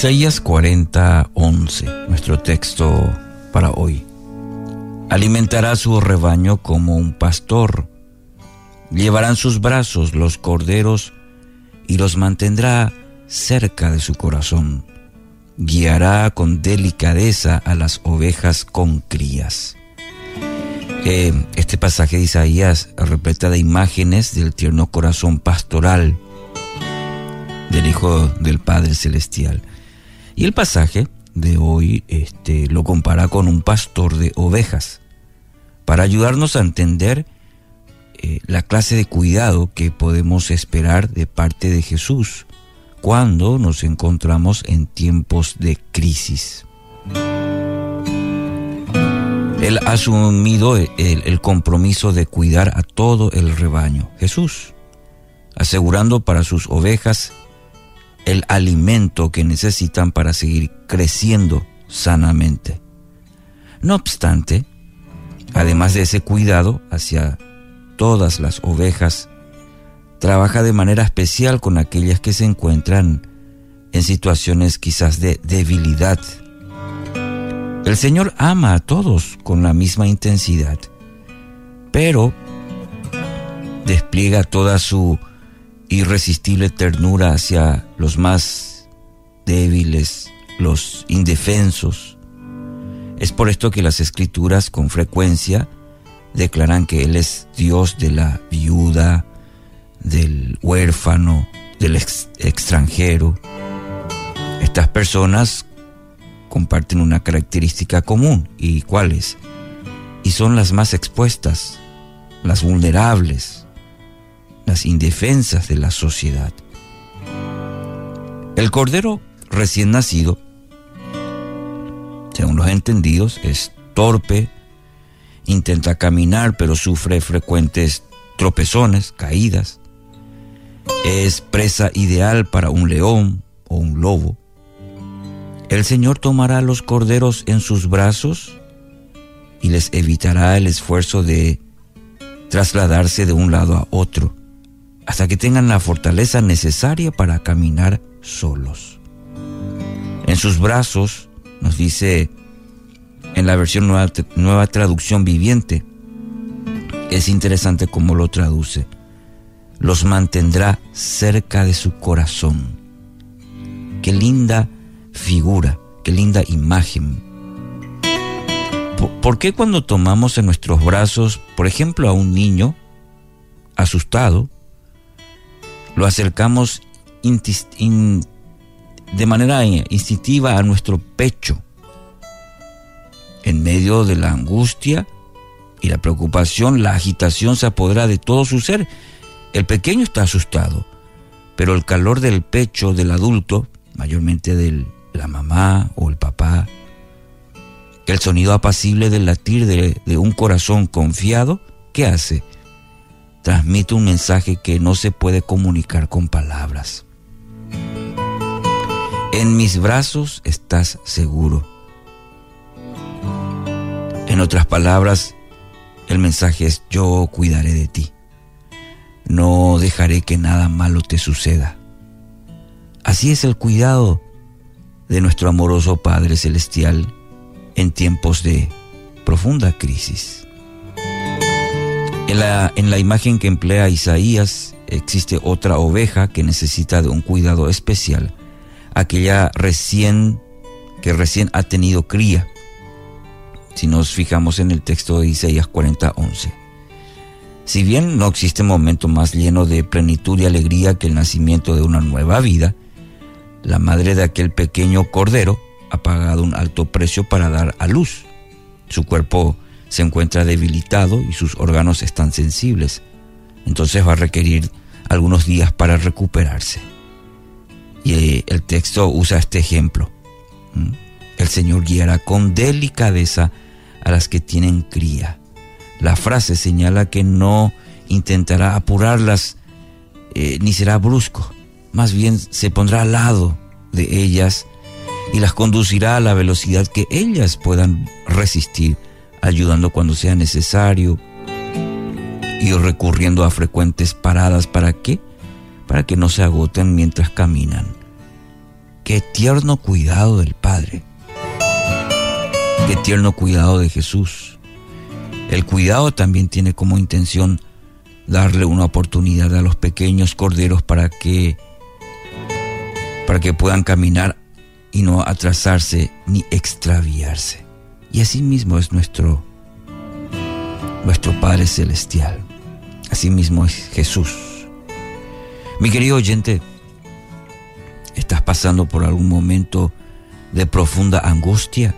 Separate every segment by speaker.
Speaker 1: Isaías 40, 11, nuestro texto para hoy. Alimentará su rebaño como un pastor. Llevarán sus brazos los corderos y los mantendrá cerca de su corazón. Guiará con delicadeza a las ovejas con crías. Eh, este pasaje de Isaías repleta de imágenes del tierno corazón pastoral del Hijo del Padre Celestial. Y el pasaje de hoy este, lo compara con un pastor de ovejas, para ayudarnos a entender eh, la clase de cuidado que podemos esperar de parte de Jesús cuando nos encontramos en tiempos de crisis. Él ha asumido el, el compromiso de cuidar a todo el rebaño, Jesús, asegurando para sus ovejas el alimento que necesitan para seguir creciendo sanamente. No obstante, además de ese cuidado hacia todas las ovejas, trabaja de manera especial con aquellas que se encuentran en situaciones quizás de debilidad. El Señor ama a todos con la misma intensidad, pero despliega toda su irresistible ternura hacia los más débiles, los indefensos. Es por esto que las escrituras con frecuencia declaran que Él es Dios de la viuda, del huérfano, del extranjero. Estas personas comparten una característica común, ¿y cuál es? Y son las más expuestas, las vulnerables, las indefensas de la sociedad. El cordero recién nacido, según los entendidos, es torpe, intenta caminar pero sufre frecuentes tropezones, caídas. Es presa ideal para un león o un lobo. El Señor tomará los corderos en sus brazos y les evitará el esfuerzo de trasladarse de un lado a otro hasta que tengan la fortaleza necesaria para caminar solos. En sus brazos, nos dice en la versión nueva, nueva traducción viviente, es interesante cómo lo traduce, los mantendrá cerca de su corazón. Qué linda figura, qué linda imagen. ¿Por qué cuando tomamos en nuestros brazos, por ejemplo, a un niño asustado, lo acercamos de manera instintiva a nuestro pecho. En medio de la angustia y la preocupación, la agitación se apodera de todo su ser. El pequeño está asustado, pero el calor del pecho del adulto, mayormente de la mamá o el papá, el sonido apacible del latir de, de un corazón confiado, ¿qué hace? Transmite un mensaje que no se puede comunicar con palabras. En mis brazos estás seguro. En otras palabras, el mensaje es yo cuidaré de ti. No dejaré que nada malo te suceda. Así es el cuidado de nuestro amoroso Padre Celestial en tiempos de profunda crisis. En la, imagen que emplea Isaías existe otra oveja que necesita de un cuidado especial, aquella recién que recién ha tenido cría. Si nos fijamos en el texto de Isaías 40:11. Si bien no existe momento más lleno de plenitud y alegría que el nacimiento de una nueva vida, la madre de aquel pequeño cordero ha pagado un alto precio para dar a luz. Su cuerpo se encuentra debilitado y sus órganos están sensibles. Entonces va a requerir algunos días para recuperarse. Y eh, el texto usa este ejemplo. El Señor guiará con delicadeza a las que tienen cría. La frase señala que no intentará apurarlas eh, ni será brusco. Más bien se pondrá al lado de ellas y las conducirá a la velocidad que ellas puedan resistir ayudando cuando sea necesario y recurriendo a frecuentes paradas. ¿Para qué? Para que no se agoten mientras caminan. Qué tierno cuidado del Padre. Qué tierno cuidado de Jesús. El cuidado también tiene como intención darle una oportunidad a los pequeños corderos para que para que puedan caminar y no atrasarse ni extraviarse. Y así mismo es nuestro nuestro Padre celestial. Así mismo es Jesús. Mi querido oyente, ¿estás pasando por algún momento de profunda angustia?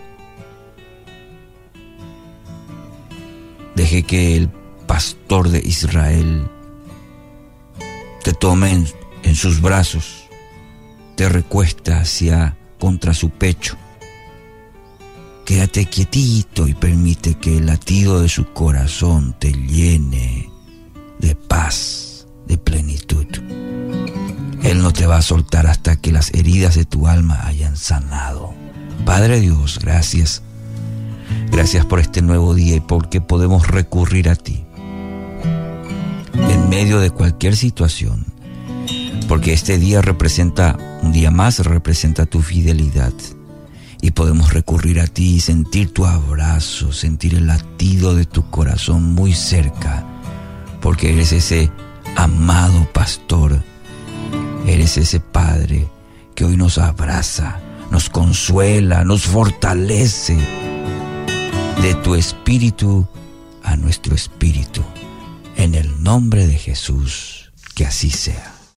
Speaker 1: Deje que el pastor de Israel te tome en, sus brazos, te recuesta hacia contra su pecho. Quédate quietito y permite que el latido de su corazón te llene de paz, de plenitud. Él no te va a soltar hasta que las heridas de tu alma hayan sanado. Padre Dios, gracias. Gracias por este nuevo día y porque podemos recurrir a ti en medio de cualquier situación, porque este día representa, un día más representa tu fidelidad podemos recurrir a ti y sentir tu abrazo, sentir el latido de tu corazón muy cerca, porque eres ese amado pastor, eres ese Padre que hoy nos abraza, nos consuela, nos fortalece de tu espíritu a nuestro espíritu. En el nombre de Jesús, que así sea.